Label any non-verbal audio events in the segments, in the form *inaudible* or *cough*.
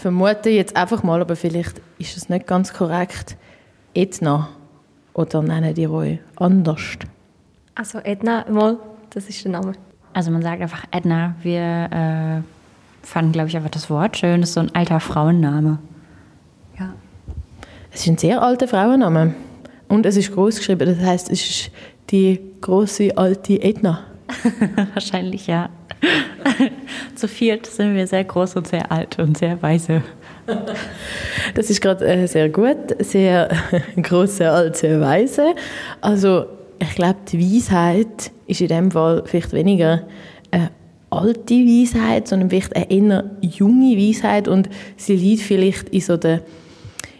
vermute jetzt einfach mal, aber vielleicht ist es nicht ganz korrekt, Edna. Oder nennen die euch anders? Also Edna, mal, das ist der Name. Also man sagt einfach Edna. Wir äh, fanden, glaube ich, einfach das Wort schön. Das ist so ein alter Frauenname. Ja. Es ist ein sehr alter Frauenname. Und es ist groß geschrieben, das heißt, es ist die große alte Edna. *laughs* Wahrscheinlich ja. *laughs* Zu viert sind wir sehr groß und sehr alt und sehr weise. *laughs* Das ist gerade äh, sehr gut, sehr *laughs* groß, sehr alt, sehr weise. Also ich glaube, die Weisheit ist in dem Fall vielleicht weniger eine alte Weisheit, sondern vielleicht eine eher junge Weisheit und sie liegt vielleicht in so der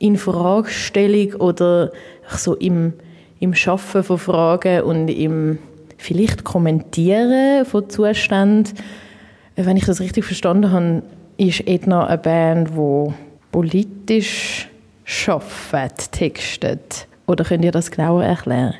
Infragestellung oder so im, im Schaffen von Fragen und im vielleicht Kommentieren von Zuständen. Wenn ich das richtig verstanden habe, ist Edna eine Band, die politisch schafft, textet. Oder könnt ihr das genauer erklären?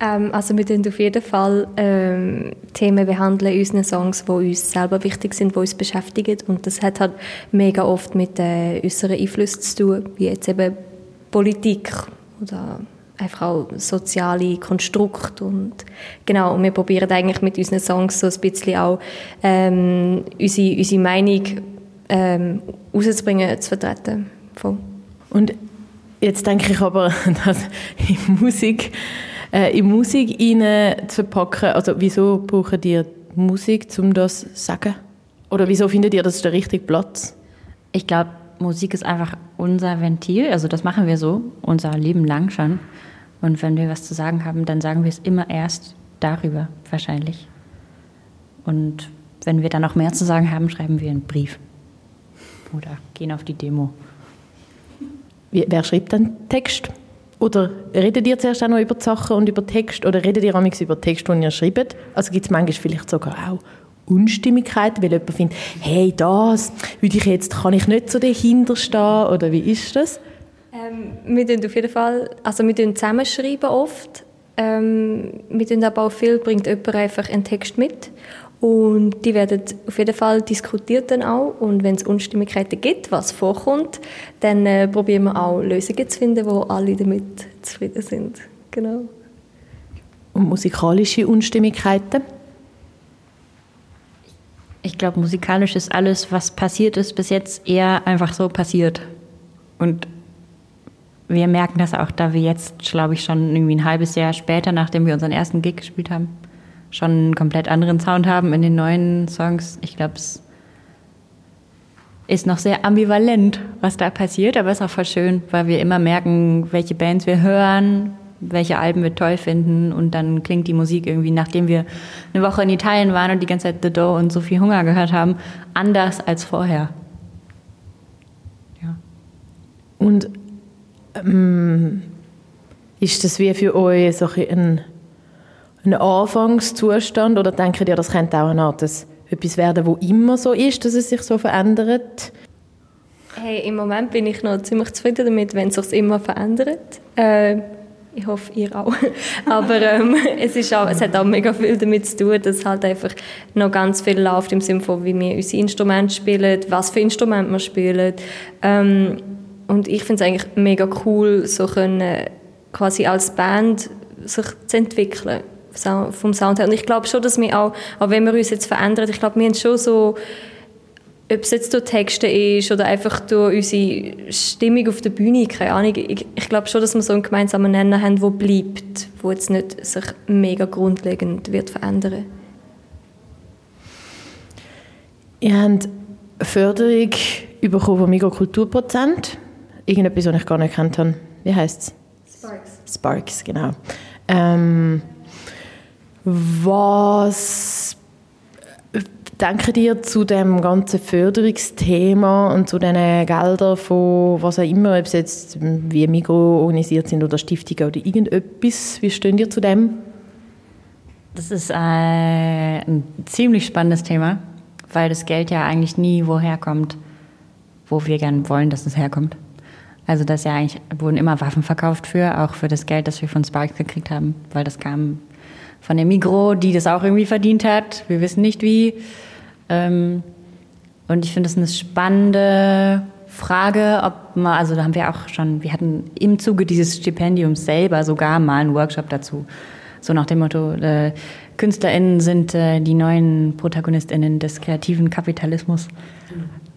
Ähm, also wir behandeln auf jeden Fall ähm, Themen behandeln in unseren Songs, die uns selber wichtig sind, die uns beschäftigen. Und das hat halt mega oft mit äh, unseren Einflüssen zu tun, wie jetzt eben Politik oder einfach auch soziale Konstrukte und genau und wir probieren eigentlich mit unseren Songs so ein bisschen auch ähm, unsere, unsere Meinung ähm, rauszubringen, zu vertreten. Voll. Und jetzt denke ich aber, *laughs* dass in Musik äh, in Musik rein zu verpacken, also wieso brauchen die Musik, um das zu sagen? Oder wieso findet ihr, das ist der richtige Platz? Ich glaube, Musik ist einfach unser Ventil, also das machen wir so, unser Leben lang schon. Und wenn wir was zu sagen haben, dann sagen wir es immer erst darüber, wahrscheinlich. Und wenn wir dann noch mehr zu sagen haben, schreiben wir einen Brief. Oder gehen auf die Demo. Wer schreibt dann Text? Oder redet ihr zuerst auch noch über die Sachen und über Text? Oder redet ihr amigs über Text, den ihr schreibt? Also gibt es manchmal vielleicht sogar auch Unstimmigkeiten, weil jemand findet, hey, das würde ich jetzt, kann ich nicht so dahinter stehen, oder wie ist das? Ähm, wir tun auf jeden Fall, also wir tun zusammenschreiben oft. Ähm, wir tun aber auch viel, bringt jemand einfach einen Text mit und die werden auf jeden Fall diskutiert dann auch. Und wenn es Unstimmigkeiten gibt, was vorkommt, dann äh, probieren wir auch Lösungen zu finden, wo alle damit zufrieden sind. Genau. Und musikalische Unstimmigkeiten? Ich glaube, musikalisch ist alles, was passiert ist, bis jetzt eher einfach so passiert. Und wir merken das auch, da wir jetzt, glaube ich, schon irgendwie ein halbes Jahr später, nachdem wir unseren ersten Gig gespielt haben, schon einen komplett anderen Sound haben in den neuen Songs. Ich glaube, es ist noch sehr ambivalent, was da passiert, aber es ist auch voll schön, weil wir immer merken, welche Bands wir hören, welche Alben wir toll finden und dann klingt die Musik irgendwie, nachdem wir eine Woche in Italien waren und die ganze Zeit The Door und so viel Hunger gehört haben, anders als vorher. Ja. Und ähm, ist das wie für euch so ein ein Anfangszustand oder denkt ihr, das könnte auch eine Art etwas werden, wo immer so ist, dass es sich so verändert? Hey, im Moment bin ich noch ziemlich zufrieden damit, wenn es sich immer verändert. Äh, ich hoffe, ihr auch. *laughs* Aber ähm, es, ist auch, es hat auch mega viel damit zu tun, dass halt einfach noch ganz viel läuft im Sinne von, wie wir unsere Instrumente spielen, was für Instrumente wir spielen. Ähm, und ich finde es eigentlich mega cool, so können, quasi als Band sich zu entwickeln vom Sound her. Und ich glaube schon, dass wir auch, auch wenn wir uns jetzt verändern, ich glaube, wir haben schon so, ob es jetzt durch Texte ist oder einfach durch unsere Stimmung auf der Bühne, keine Ahnung, ich, ich glaube schon, dass wir so einen gemeinsamen Nenner haben, der bleibt, wo jetzt nicht sich mega grundlegend wird verändern. Ihr habt Förderung bekommen vom Mikrokulturprozent. Irgendetwas, was ich gar nicht kennt habe. Wie heißt es? Sparks. Sparks, genau. Ähm, was denkt ihr zu dem ganzen Förderungsthema und zu den Geldern von was auch immer, ob es jetzt wie Migro organisiert sind oder Stiftungen oder irgendetwas? Wie stehen ihr zu dem? Das ist äh, ein ziemlich spannendes Thema, weil das Geld ja eigentlich nie woher kommt, wo wir gerne wollen, dass es herkommt. Also das ja eigentlich wurden immer Waffen verkauft für, auch für das Geld, das wir von Sparks gekriegt haben, weil das kam von der Migro, die das auch irgendwie verdient hat. Wir wissen nicht wie. Ähm, und ich finde das eine spannende Frage, ob man, also da haben wir auch schon, wir hatten im Zuge dieses Stipendiums selber sogar mal einen Workshop dazu. So nach dem Motto, äh, KünstlerInnen sind äh, die neuen ProtagonistInnen des kreativen Kapitalismus.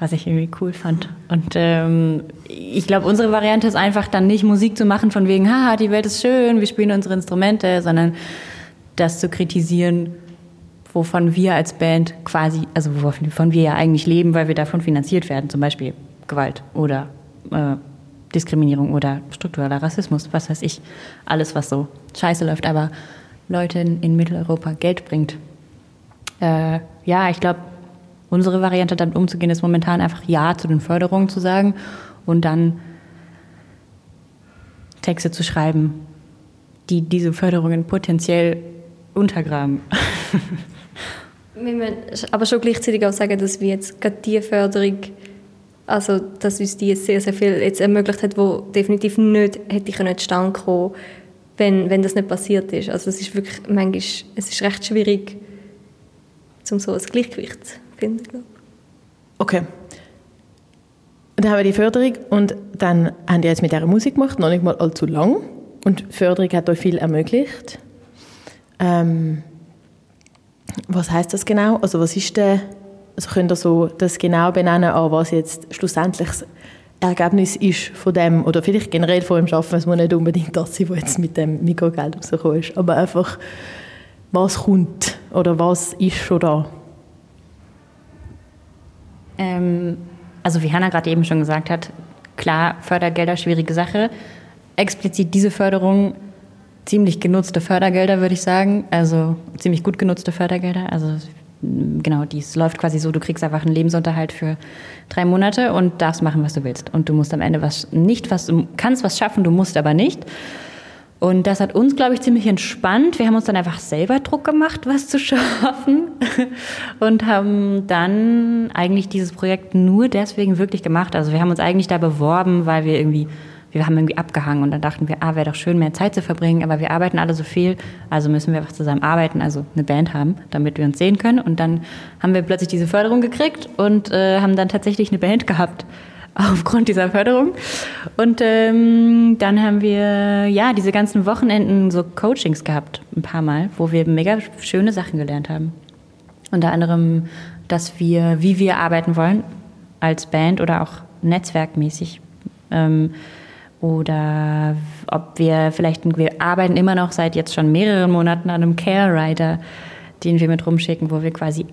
Was ich irgendwie cool fand. Und ähm, ich glaube, unsere Variante ist einfach dann nicht Musik zu machen von wegen, haha, die Welt ist schön, wir spielen unsere Instrumente, sondern das zu kritisieren, wovon wir als Band quasi, also wovon wir ja eigentlich leben, weil wir davon finanziert werden, zum Beispiel Gewalt oder äh, Diskriminierung oder struktureller Rassismus, was weiß ich, alles, was so scheiße läuft, aber Leute in, in Mitteleuropa Geld bringt. Äh, ja, ich glaube, unsere Variante damit umzugehen, ist momentan einfach Ja zu den Förderungen zu sagen und dann Texte zu schreiben, die diese Förderungen potenziell untergraben. *laughs* Wir müssen aber schon gleichzeitig auch sagen, dass wir jetzt gerade die Förderung, also dass uns die sehr, sehr viel jetzt ermöglicht hat, wo definitiv nicht hätte können zustande kommen, wenn, wenn das nicht passiert ist. Also es ist wirklich manchmal, es ist recht schwierig, um so ein Gleichgewicht zu finden, glaube Okay. Dann haben wir die Förderung und dann haben die jetzt mit dieser Musik gemacht, noch nicht mal allzu lang. Und die Förderung hat euch viel ermöglicht. Ähm, was heißt das genau? Also was ist der, also könnt ihr so das genau benennen, an was jetzt schlussendlich das Ergebnis ist von dem, oder vielleicht generell von dem Schaffen, es muss nicht unbedingt das sein, was jetzt mit dem Mikrogeld rausgekommen ist, aber einfach, was kommt oder was ist schon da? Ähm, also wie Hanna gerade eben schon gesagt hat, klar, Fördergelder, schwierige Sache. Explizit diese Förderung ziemlich genutzte Fördergelder, würde ich sagen. Also ziemlich gut genutzte Fördergelder. Also genau, dies läuft quasi so, du kriegst einfach einen Lebensunterhalt für drei Monate und darfst machen, was du willst. Und du musst am Ende was nicht, was du kannst was schaffen, du musst aber nicht. Und das hat uns, glaube ich, ziemlich entspannt. Wir haben uns dann einfach selber Druck gemacht, was zu *laughs* schaffen. Und haben dann eigentlich dieses Projekt nur deswegen wirklich gemacht. Also wir haben uns eigentlich da beworben, weil wir irgendwie wir haben irgendwie abgehangen und dann dachten wir, ah, wäre doch schön, mehr Zeit zu verbringen, aber wir arbeiten alle so viel, also müssen wir einfach zusammen arbeiten, also eine Band haben, damit wir uns sehen können. Und dann haben wir plötzlich diese Förderung gekriegt und äh, haben dann tatsächlich eine Band gehabt *laughs* aufgrund dieser Förderung. Und ähm, dann haben wir ja diese ganzen Wochenenden so Coachings gehabt, ein paar Mal, wo wir mega schöne Sachen gelernt haben. Unter anderem, dass wir, wie wir arbeiten wollen als Band oder auch netzwerkmäßig. Ähm, oder ob wir vielleicht, wir arbeiten immer noch seit jetzt schon mehreren Monaten an einem Care Rider, den wir mit rumschicken, wo wir quasi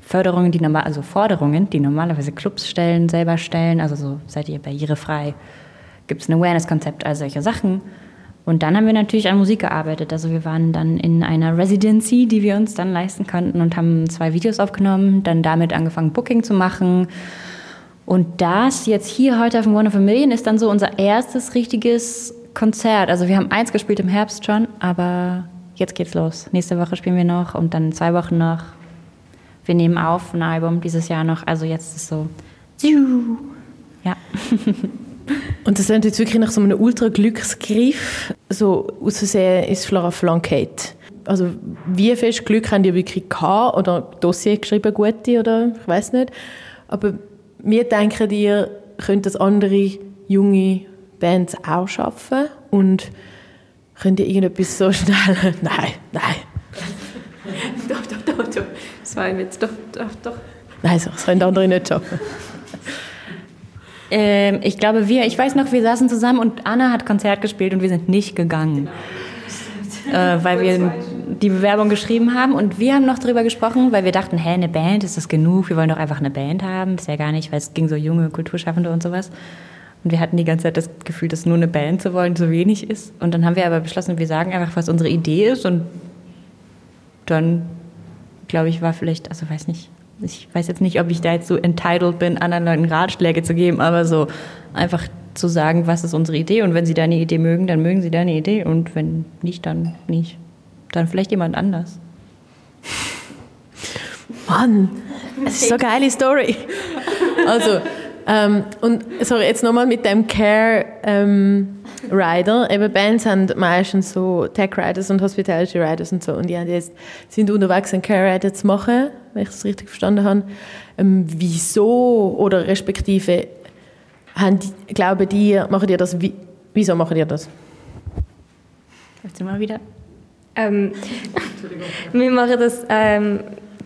Förderungen, die normal, also Forderungen, die normalerweise Clubs stellen, selber stellen, also so seid ihr barrierefrei, gibt es ein Awareness-Konzept, all solche Sachen. Und dann haben wir natürlich an Musik gearbeitet. Also wir waren dann in einer Residency, die wir uns dann leisten konnten und haben zwei Videos aufgenommen, dann damit angefangen, Booking zu machen und das jetzt hier heute auf dem One of a Million ist dann so unser erstes richtiges Konzert. Also wir haben eins gespielt im Herbst schon, aber jetzt geht's los. Nächste Woche spielen wir noch und dann zwei Wochen noch. Wir nehmen auf ein Album dieses Jahr noch. Also jetzt ist so. Ja. *laughs* und das sind jetzt wirklich nach so einem ultra-Glücksgriff. So aus Versehen ist Flora flankiert. Also wie viel Glück haben die wirklich gehabt? Oder Dossier geschrieben, gute oder ich weiß nicht. Aber wir denken, ihr könnt das andere junge Bands auch schaffen und könnt ihr irgendetwas so *laughs* schnell... nein, nein. *laughs* doch, doch, doch, doch. Das war jetzt doch, doch, doch. Nein, das können andere nicht schaffen. Ähm, ich glaube, wir, ich weiß noch, wir saßen zusammen und Anna hat Konzert gespielt und wir sind nicht gegangen. Genau. Äh, weil wir die Bewerbung geschrieben haben und wir haben noch darüber gesprochen, weil wir dachten, hä, eine Band, ist das genug? Wir wollen doch einfach eine Band haben. Ist ja gar nicht, weil es ging so junge Kulturschaffende und sowas. Und wir hatten die ganze Zeit das Gefühl, dass nur eine Band zu wollen so wenig ist. Und dann haben wir aber beschlossen, wir sagen einfach, was unsere Idee ist. Und dann, glaube ich, war vielleicht, also weiß nicht, ich weiß jetzt nicht, ob ich da jetzt so entitled bin, anderen Leuten Ratschläge zu geben, aber so einfach zu sagen, was ist unsere Idee. Und wenn sie deine Idee mögen, dann mögen sie deine Idee. Und wenn nicht, dann nicht dann vielleicht jemand anders. Mann, *laughs* es ist so eine geile Story. Also, ähm, und sorry, jetzt nochmal mit dem Care ähm, Rider. Eben Bands haben meistens so Tech Riders und Hospitality Riders und so. Und die haben jetzt, sind unterwegs, einen Care Rider zu machen, wenn ich das richtig verstanden habe. Ähm, wieso oder respektive haben, glauben die, machen ihr das, wie, wieso machen ihr das? Du mal wieder? Ähm, wir machen das, ähm,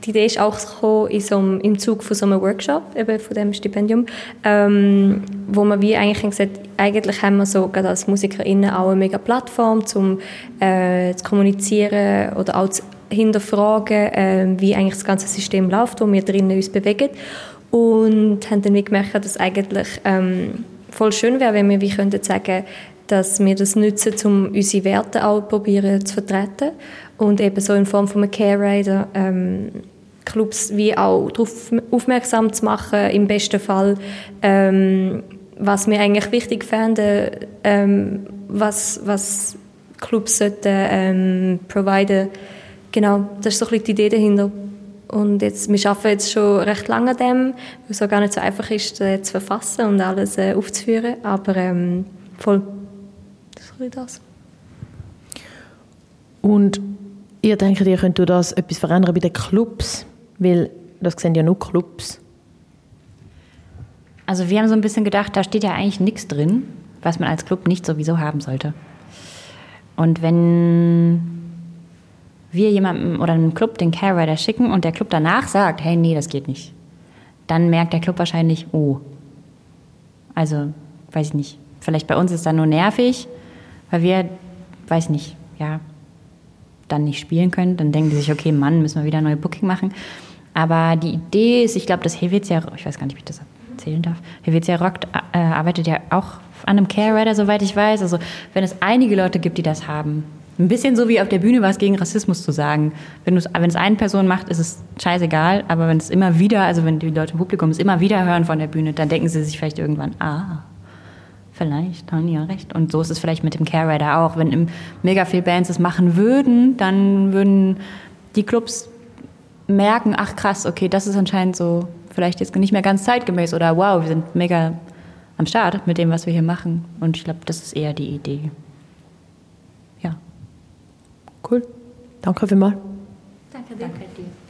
die Idee ist auch in so einem, im Zug von so einem Workshop, eben von dem Stipendium, ähm, wo man wie eigentlich gesagt eigentlich haben wir so gerade als MusikerInnen auch eine mega Plattform, um äh, zu kommunizieren oder auch zu hinterfragen, äh, wie eigentlich das ganze System läuft, wo wir drinnen uns bewegen. Und haben dann gemerkt, dass eigentlich ähm, voll schön wäre, wenn wir wie könnten sagen, dass wir das nutzen, um unsere Werte auch probieren zu vertreten und eben so in Form von einem Care Rider ähm, Clubs wie auch darauf aufmerksam zu machen, im besten Fall, ähm, was wir eigentlich wichtig fänden, ähm, was, was Clubs sollten ähm, providen. Genau, das ist so ein bisschen die Idee dahinter. Und jetzt, wir arbeiten jetzt schon recht lange an dem, weil es auch gar nicht so einfach ist, äh, zu verfassen und alles äh, aufzuführen. Aber ähm, voll, das ist das. Und ihr denkt, ihr könnt das etwas verändern bei den Clubs? Weil das sind ja nur Clubs. Also wir haben so ein bisschen gedacht, da steht ja eigentlich nichts drin, was man als Club nicht sowieso haben sollte. Und wenn wir jemandem oder einem Club den Care Rider schicken und der Club danach sagt, hey, nee, das geht nicht, dann merkt der Club wahrscheinlich, oh, also, weiß ich nicht, vielleicht bei uns ist das nur nervig, weil wir, weiß ich nicht, ja, dann nicht spielen können, dann denken die sich, okay, Mann, müssen wir wieder neue Booking machen. Aber die Idee ist, ich glaube, das Helvetia, ich weiß gar nicht, wie ich das erzählen darf, Helvetia Rock äh, arbeitet ja auch an einem Care Rider, soweit ich weiß. Also wenn es einige Leute gibt, die das haben, ein bisschen so wie auf der Bühne was gegen Rassismus zu sagen. Wenn, wenn es eine Person macht, ist es scheißegal, aber wenn es immer wieder, also wenn die Leute im Publikum es immer wieder hören von der Bühne, dann denken sie sich vielleicht irgendwann, ah, Vielleicht haben die ja recht. Und so ist es vielleicht mit dem Care Rider auch. Wenn mega viele Bands es machen würden, dann würden die Clubs merken, ach krass, okay, das ist anscheinend so vielleicht jetzt nicht mehr ganz zeitgemäß oder wow, wir sind mega am Start mit dem, was wir hier machen. Und ich glaube, das ist eher die Idee. Ja. Cool. Danke vielmals. Danke dir. Danke dir.